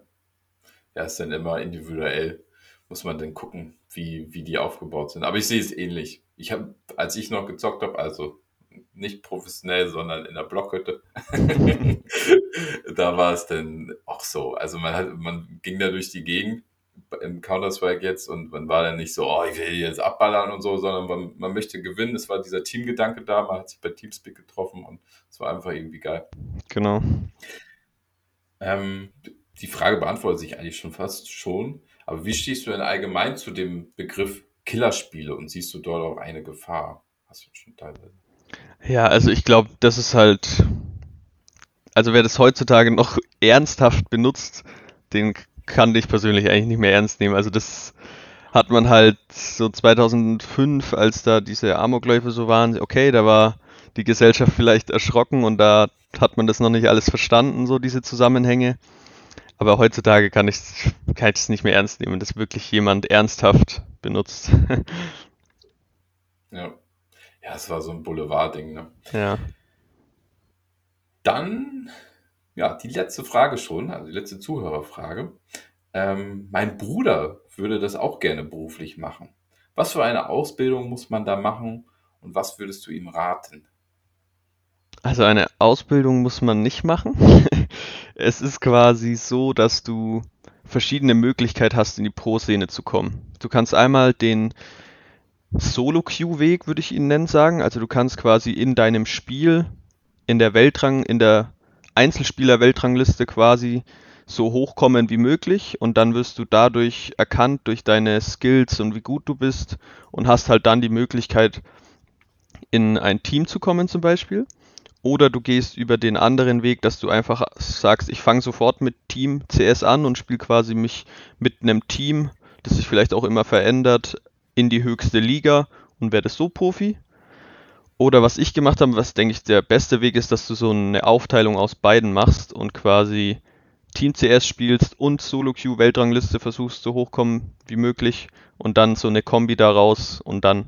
Ja, ist dann immer individuell. Muss man dann gucken, wie, wie die aufgebaut sind. Aber ich sehe es ähnlich. Ich habe, als ich noch gezockt habe, also nicht professionell, sondern in der Blockhütte, da war es dann auch so. Also man hat, man ging da durch die Gegend im Counter-Strike jetzt und man war dann nicht so, oh, ich will jetzt abballern und so, sondern man, man möchte gewinnen. Es war dieser Teamgedanke da, man hat sich bei Teamspeak getroffen und es war einfach irgendwie geil. Genau. Ähm, die Frage beantwortet sich eigentlich schon fast schon. Aber wie stehst du denn allgemein zu dem Begriff Killerspiele und siehst du dort auch eine Gefahr? Hast du schon teilweise. Ja, also ich glaube, das ist halt, also wer das heutzutage noch ernsthaft benutzt, den kann ich persönlich eigentlich nicht mehr ernst nehmen. Also das hat man halt so 2005, als da diese Amokläufe so waren, okay, da war die Gesellschaft vielleicht erschrocken und da hat man das noch nicht alles verstanden, so diese Zusammenhänge. Aber heutzutage kann ich kann ich es nicht mehr ernst nehmen, dass wirklich jemand ernsthaft benutzt. ja. Ja, es war so ein Boulevard-Ding, ne? Ja. Dann ja, die letzte Frage schon, also die letzte Zuhörerfrage. Ähm, mein Bruder würde das auch gerne beruflich machen. Was für eine Ausbildung muss man da machen und was würdest du ihm raten? Also eine Ausbildung muss man nicht machen. es ist quasi so, dass du verschiedene Möglichkeiten hast, in die Pro-Szene zu kommen. Du kannst einmal den Solo-Queue-Weg, würde ich ihn nennen, sagen. Also du kannst quasi in deinem Spiel, in der Weltrang, in der Einzelspieler-Weltrangliste quasi so hochkommen wie möglich und dann wirst du dadurch erkannt durch deine Skills und wie gut du bist und hast halt dann die Möglichkeit, in ein Team zu kommen zum Beispiel. Oder du gehst über den anderen Weg, dass du einfach sagst, ich fange sofort mit Team CS an und spiele quasi mich mit einem Team, das sich vielleicht auch immer verändert, in die höchste Liga und werde so Profi. Oder was ich gemacht habe, was denke ich der beste Weg ist, dass du so eine Aufteilung aus beiden machst und quasi Team CS spielst und Solo Queue Weltrangliste versuchst so hochkommen wie möglich und dann so eine Kombi daraus und dann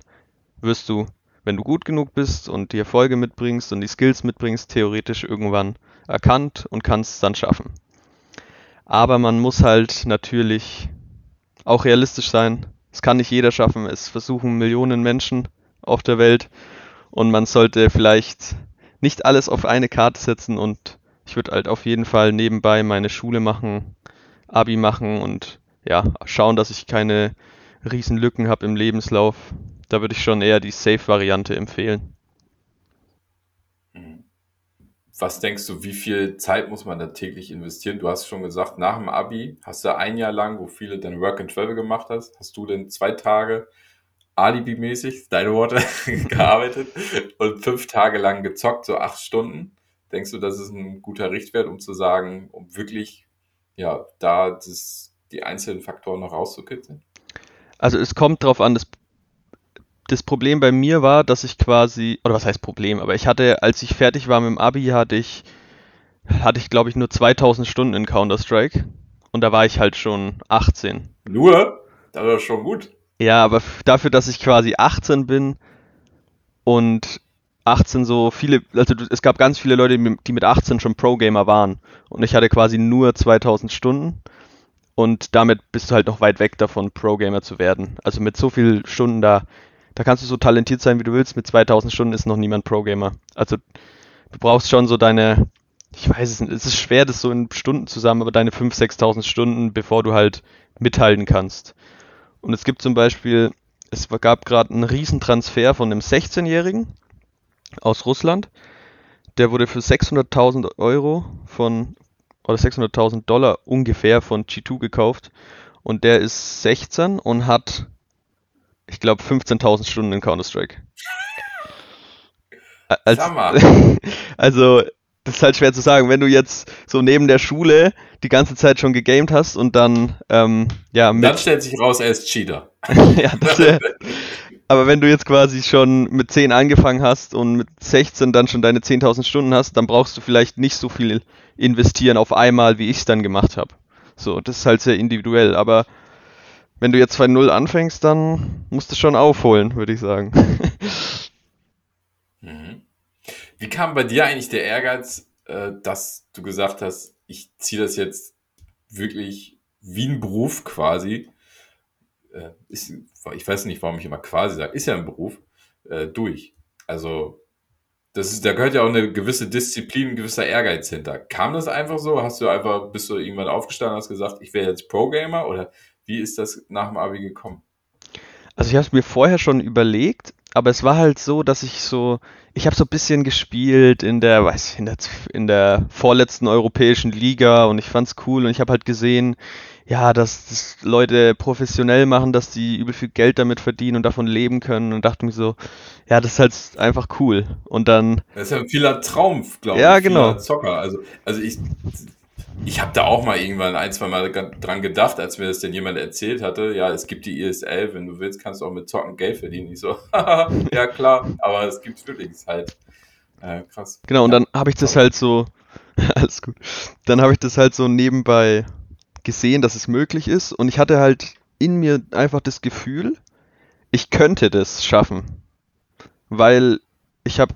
wirst du, wenn du gut genug bist und die Erfolge mitbringst und die Skills mitbringst, theoretisch irgendwann erkannt und kannst es dann schaffen. Aber man muss halt natürlich auch realistisch sein. Es kann nicht jeder schaffen. Es versuchen Millionen Menschen auf der Welt und man sollte vielleicht nicht alles auf eine Karte setzen und ich würde halt auf jeden Fall nebenbei meine Schule machen, Abi machen und ja, schauen, dass ich keine riesen Lücken habe im Lebenslauf. Da würde ich schon eher die Safe-Variante empfehlen. Mhm. Was denkst du, wie viel Zeit muss man da täglich investieren? Du hast schon gesagt, nach dem Abi hast du ein Jahr lang, wo viele deine Work and Travel gemacht hast, hast du denn zwei Tage Alibi-mäßig, deine Worte, gearbeitet und fünf Tage lang gezockt, so acht Stunden. Denkst du, das ist ein guter Richtwert, um zu sagen, um wirklich, ja, da das, die einzelnen Faktoren noch rauszukitzeln? Also es kommt drauf an, das, das Problem bei mir war, dass ich quasi, oder was heißt Problem, aber ich hatte, als ich fertig war mit dem Abi, hatte ich, hatte ich glaube ich nur 2000 Stunden in Counter-Strike und da war ich halt schon 18. Nur? Das war schon gut. Ja, aber dafür, dass ich quasi 18 bin und 18 so viele, also es gab ganz viele Leute, die mit 18 schon Pro-Gamer waren und ich hatte quasi nur 2000 Stunden und damit bist du halt noch weit weg davon, Pro-Gamer zu werden. Also mit so vielen Stunden da, da kannst du so talentiert sein, wie du willst, mit 2000 Stunden ist noch niemand Pro-Gamer. Also du brauchst schon so deine, ich weiß es nicht, es ist schwer, das so in Stunden zusammen, aber deine 5.000, 6.000 Stunden, bevor du halt mithalten kannst. Und es gibt zum Beispiel, es gab gerade einen Riesentransfer von einem 16-Jährigen aus Russland. Der wurde für 600.000 Euro von, oder 600.000 Dollar ungefähr von G2 gekauft. Und der ist 16 und hat, ich glaube, 15.000 Stunden in Counter-Strike. Als, also, das ist halt schwer zu sagen. Wenn du jetzt so neben der Schule die ganze Zeit schon gegamed hast und dann, ähm, ja. Mit, dann stellt sich raus, er ist Cheater. ja, das wär, aber wenn du jetzt quasi schon mit 10 angefangen hast und mit 16 dann schon deine 10.000 Stunden hast, dann brauchst du vielleicht nicht so viel investieren auf einmal, wie ich es dann gemacht habe. So, das ist halt sehr individuell. Aber wenn du jetzt bei Null anfängst, dann musst du schon aufholen, würde ich sagen. Mhm. Wie kam bei dir eigentlich der Ehrgeiz, äh, dass du gesagt hast, ich ziehe das jetzt wirklich wie ein Beruf quasi, äh, ist, ich weiß nicht, warum ich immer quasi sage, ist ja ein Beruf, äh, durch. Also, das ist, da gehört ja auch eine gewisse Disziplin, ein gewisser Ehrgeiz hinter. Kam das einfach so? Hast du einfach, bist du irgendwann aufgestanden und hast gesagt, ich wäre jetzt Pro-Gamer oder wie ist das nach dem Abi gekommen? Also ich habe es mir vorher schon überlegt, aber es war halt so, dass ich so, ich habe so ein bisschen gespielt in der, weiß ich, in der, in der vorletzten europäischen Liga und ich fand's cool und ich habe halt gesehen, ja, dass das Leute professionell machen, dass die übel viel Geld damit verdienen und davon leben können und dachte mir so, ja, das ist halt einfach cool. Und dann. Das ist ja ein vieler Traum, glaube ich. Ja, genau. Zocker. Also, also ich, ich habe da auch mal irgendwann ein, zwei Mal dran gedacht, als mir das denn jemand erzählt hatte. Ja, es gibt die ESL, wenn du willst, kannst du auch mit Zocken Geld verdienen. Ich so, ja klar, aber es gibt wirklich halt. Äh, krass. Genau, und dann habe ich das halt so, alles gut. Dann habe ich das halt so nebenbei gesehen, dass es möglich ist und ich hatte halt in mir einfach das Gefühl, ich könnte das schaffen. Weil ich habe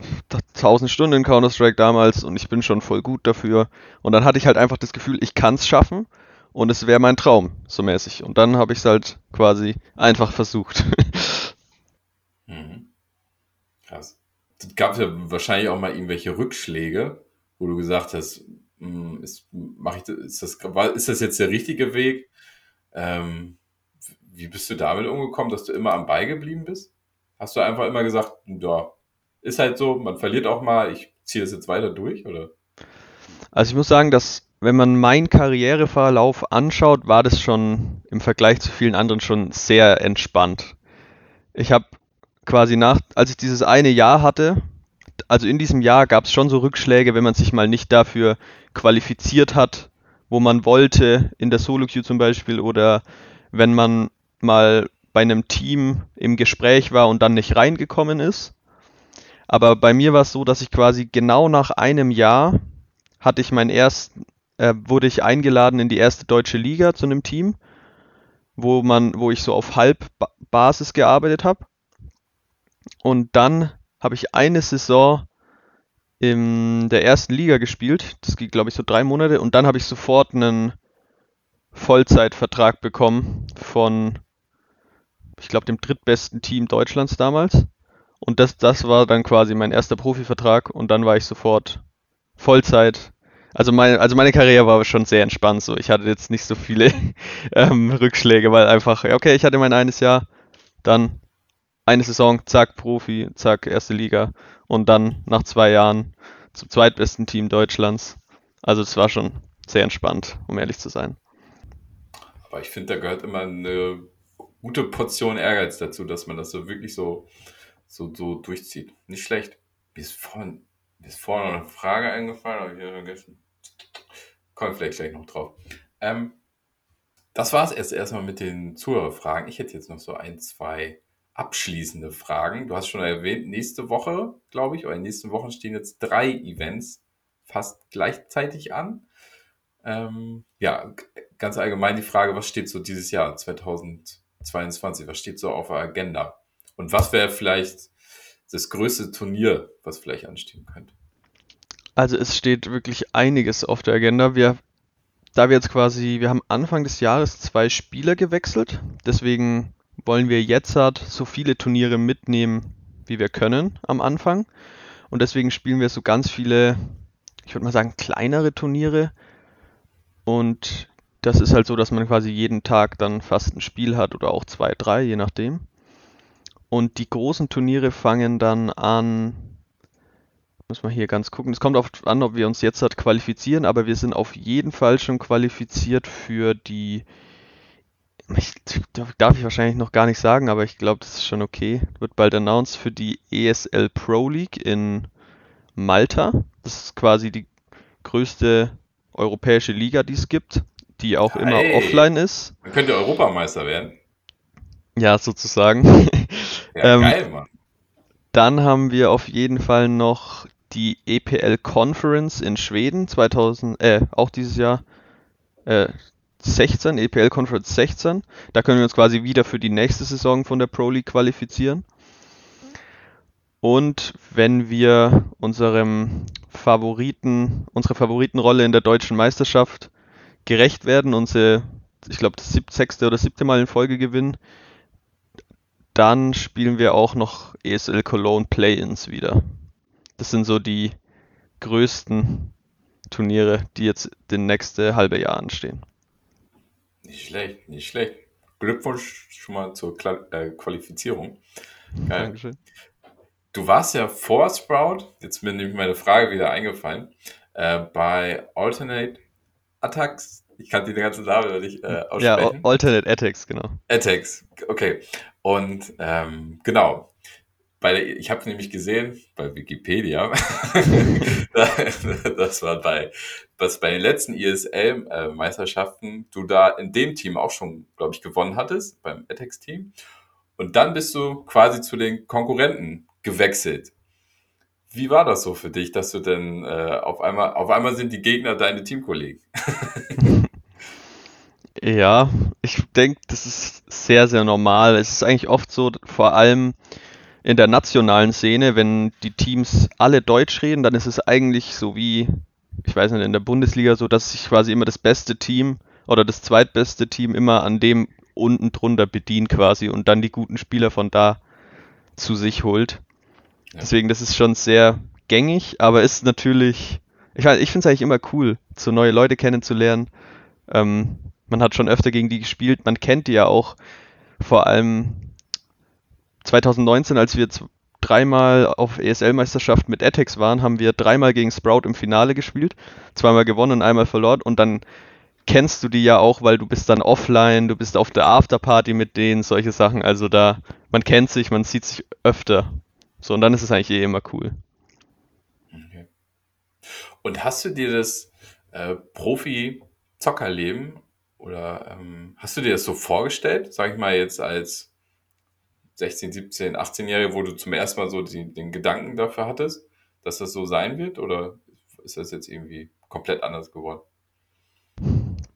1000 Stunden in Counter-Strike damals und ich bin schon voll gut dafür. Und dann hatte ich halt einfach das Gefühl, ich kann es schaffen und es wäre mein Traum, so mäßig. Und dann habe ich es halt quasi einfach versucht. Mhm. Krass. Gab ja wahrscheinlich auch mal irgendwelche Rückschläge, wo du gesagt hast, hm, ist, mach ich, ist, das, ist das jetzt der richtige Weg? Ähm, wie bist du damit umgekommen, dass du immer am Ball geblieben bist? Hast du einfach immer gesagt, ja, ist halt so, man verliert auch mal, ich ziehe das jetzt weiter durch, oder? Also ich muss sagen, dass wenn man meinen Karriereverlauf anschaut, war das schon im Vergleich zu vielen anderen schon sehr entspannt. Ich habe quasi nach, als ich dieses eine Jahr hatte, also in diesem Jahr gab es schon so Rückschläge, wenn man sich mal nicht dafür qualifiziert hat, wo man wollte, in der Solo Queue zum Beispiel, oder wenn man mal bei einem Team im Gespräch war und dann nicht reingekommen ist. Aber bei mir war es so, dass ich quasi genau nach einem Jahr hatte ich meinen ersten, äh, wurde ich eingeladen in die erste deutsche Liga zu einem Team, wo man, wo ich so auf Halbbasis gearbeitet habe. Und dann habe ich eine Saison in der ersten Liga gespielt. Das ging, glaube ich, so drei Monate. Und dann habe ich sofort einen Vollzeitvertrag bekommen von, ich glaube, dem drittbesten Team Deutschlands damals. Und das, das war dann quasi mein erster Profivertrag. Und dann war ich sofort Vollzeit. Also meine, also meine Karriere war schon sehr entspannt. So, ich hatte jetzt nicht so viele ähm, Rückschläge, weil einfach, okay, ich hatte mein eines Jahr, dann eine Saison, zack, Profi, zack, erste Liga und dann nach zwei Jahren zum zweitbesten Team Deutschlands. Also es war schon sehr entspannt, um ehrlich zu sein. Aber ich finde, da gehört immer eine gute Portion Ehrgeiz dazu, dass man das so wirklich so, so, so durchzieht. Nicht schlecht. Mir ist vorhin, mir ist vorhin noch eine Frage eingefallen, habe ich ja vergessen. Kommen vielleicht gleich noch drauf. Ähm, das war es erst erstmal mit den Zuhörerfragen. Ich hätte jetzt noch so ein, zwei abschließende Fragen. Du hast schon erwähnt, nächste Woche, glaube ich, oder in den nächsten Wochen stehen jetzt drei Events fast gleichzeitig an. Ähm, ja, ganz allgemein die Frage, was steht so dieses Jahr 2022? Was steht so auf der Agenda? Und was wäre vielleicht das größte Turnier, was vielleicht anstehen könnte? Also es steht wirklich einiges auf der Agenda. Wir, da wir jetzt quasi, wir haben Anfang des Jahres zwei Spieler gewechselt, deswegen wollen wir jetzt halt so viele Turniere mitnehmen, wie wir können am Anfang. Und deswegen spielen wir so ganz viele, ich würde mal sagen, kleinere Turniere. Und das ist halt so, dass man quasi jeden Tag dann fast ein Spiel hat oder auch zwei, drei, je nachdem. Und die großen Turniere fangen dann an, muss man hier ganz gucken. Es kommt oft an, ob wir uns jetzt halt qualifizieren, aber wir sind auf jeden Fall schon qualifiziert für die ich, darf ich wahrscheinlich noch gar nicht sagen, aber ich glaube, das ist schon okay. Wird bald announced für die ESL Pro League in Malta. Das ist quasi die größte europäische Liga, die es gibt, die auch hey, immer offline ist. Man könnte Europameister werden. Ja, sozusagen. Ja, ähm, geil, Mann. Dann haben wir auf jeden Fall noch die EPL Conference in Schweden 2000, äh, auch dieses Jahr. Äh, 16, EPL Conference 16. Da können wir uns quasi wieder für die nächste Saison von der Pro League qualifizieren. Und wenn wir unserem Favoriten, unserer Favoritenrolle in der deutschen Meisterschaft gerecht werden, unsere, ich glaube, das sechste oder siebte Mal in Folge gewinnen, dann spielen wir auch noch ESL Cologne Play-ins wieder. Das sind so die größten Turniere, die jetzt den nächste halbe Jahr anstehen. Nicht schlecht, nicht schlecht. Glückwunsch schon mal zur Kla äh, Qualifizierung. Geil. Dankeschön. Du warst ja vor Sprout, jetzt mir nämlich meine Frage wieder eingefallen, äh, bei Alternate Attacks. Ich kann die ganze Namen nicht äh, aussprechen. Ja, Alternate Attacks, genau. Attacks, okay. Und ähm, genau, bei der, ich habe nämlich gesehen bei Wikipedia, das war bei, was bei den letzten ISL-Meisterschaften du da in dem Team auch schon, glaube ich, gewonnen hattest, beim Etex-Team. Und dann bist du quasi zu den Konkurrenten gewechselt. Wie war das so für dich, dass du denn äh, auf einmal, auf einmal sind die Gegner deine Teamkollegen? ja, ich denke, das ist sehr, sehr normal. Es ist eigentlich oft so, vor allem in der nationalen Szene, wenn die Teams alle Deutsch reden, dann ist es eigentlich so wie, ich weiß nicht, in der Bundesliga so, dass sich quasi immer das beste Team oder das zweitbeste Team immer an dem unten drunter bedient quasi und dann die guten Spieler von da zu sich holt. Ja. Deswegen, das ist schon sehr gängig, aber ist natürlich, ich, ich finde es eigentlich immer cool, so neue Leute kennenzulernen. Ähm, man hat schon öfter gegen die gespielt, man kennt die ja auch vor allem 2019, als wir dreimal auf ESL-Meisterschaft mit Atex waren, haben wir dreimal gegen Sprout im Finale gespielt. Zweimal gewonnen und einmal verloren. Und dann kennst du die ja auch, weil du bist dann offline, du bist auf der Afterparty mit denen, solche Sachen. Also da, man kennt sich, man sieht sich öfter. So, und dann ist es eigentlich eh immer cool. Okay. Und hast du dir das äh, Profi-Zockerleben oder ähm, hast du dir das so vorgestellt, sag ich mal jetzt als 16, 17, 18-Jährige, wo du zum ersten Mal so die, den Gedanken dafür hattest, dass das so sein wird? Oder ist das jetzt irgendwie komplett anders geworden?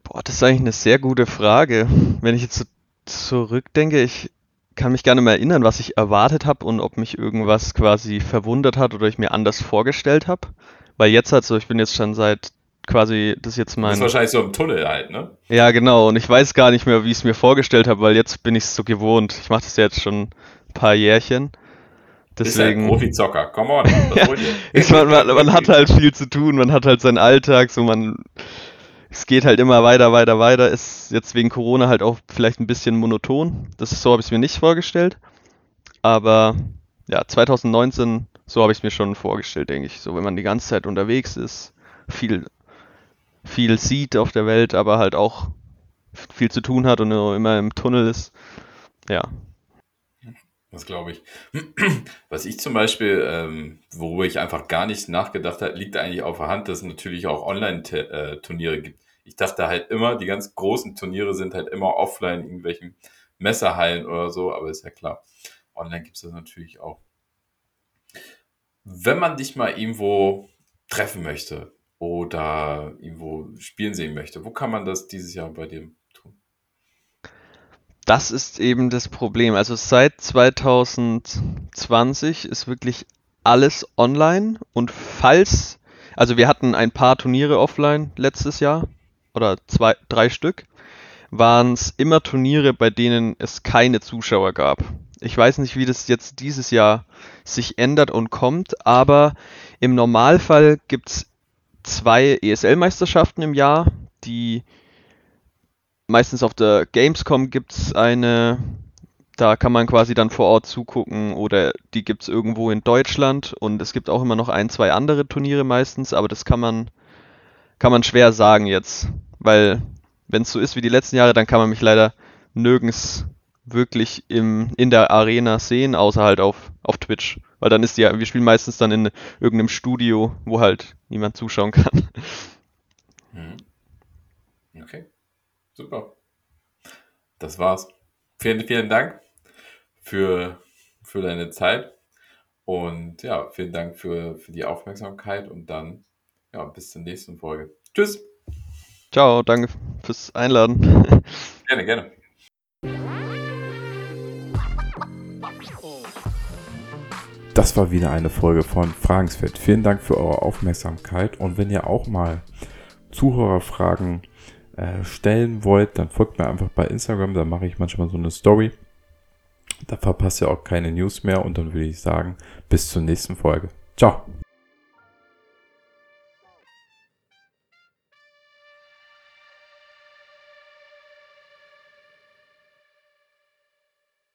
Boah, das ist eigentlich eine sehr gute Frage. Wenn ich jetzt so zurückdenke, ich kann mich gerne mal erinnern, was ich erwartet habe und ob mich irgendwas quasi verwundert hat oder ich mir anders vorgestellt habe. Weil jetzt halt so, ich bin jetzt schon seit quasi, das ist jetzt mein. Das ist wahrscheinlich so im Tunnel halt, ne? Ja, genau. Und ich weiß gar nicht mehr, wie ich es mir vorgestellt habe, weil jetzt bin ich es so gewohnt. Ich mache das jetzt schon ein paar Jährchen. Deswegen. Ist ja Profizocker, come on. ich meine, man, man hat halt viel zu tun, man hat halt seinen Alltag, so man es geht halt immer weiter, weiter, weiter. Ist jetzt wegen Corona halt auch vielleicht ein bisschen monoton. Das ist so, habe ich es mir nicht vorgestellt. Aber ja, 2019, so habe ich es mir schon vorgestellt, denke ich. So, wenn man die ganze Zeit unterwegs ist, viel, viel sieht auf der Welt, aber halt auch viel zu tun hat und immer im Tunnel ist. Ja. Das glaube ich. Was ich zum Beispiel, ähm, worüber ich einfach gar nicht nachgedacht habe, liegt eigentlich auf der Hand, dass es natürlich auch Online-Turniere gibt. Ich dachte halt immer, die ganz großen Turniere sind halt immer offline in irgendwelchen Messerhallen oder so, aber ist ja klar. Online gibt es das natürlich auch. Wenn man dich mal irgendwo treffen möchte oder irgendwo spielen sehen möchte, wo kann man das dieses Jahr bei dir das ist eben das Problem. Also seit 2020 ist wirklich alles online und falls, also wir hatten ein paar Turniere offline letztes Jahr oder zwei, drei Stück, waren es immer Turniere, bei denen es keine Zuschauer gab. Ich weiß nicht, wie das jetzt dieses Jahr sich ändert und kommt, aber im Normalfall gibt es zwei ESL-Meisterschaften im Jahr, die meistens auf der Gamescom gibt es eine, da kann man quasi dann vor Ort zugucken oder die gibt es irgendwo in Deutschland. Und es gibt auch immer noch ein, zwei andere Turniere meistens, aber das kann man, kann man schwer sagen jetzt, weil wenn es so ist wie die letzten Jahre, dann kann man mich leider nirgends wirklich im, in der Arena sehen, außer halt auf, auf Twitch. Weil dann ist die, wir spielen meistens dann in irgendeinem Studio, wo halt niemand zuschauen kann. Mhm. Okay. Super. Das war's. Vielen, vielen Dank für, für deine Zeit. Und ja, vielen Dank für, für die Aufmerksamkeit und dann ja, bis zur nächsten Folge. Tschüss. Ciao, danke fürs Einladen. Gerne, gerne. Das war wieder eine Folge von Fragensfeld. Vielen Dank für eure Aufmerksamkeit und wenn ihr auch mal Zuhörerfragen äh, stellen wollt, dann folgt mir einfach bei Instagram, da mache ich manchmal so eine Story. Da verpasst ihr auch keine News mehr und dann würde ich sagen, bis zur nächsten Folge. Ciao.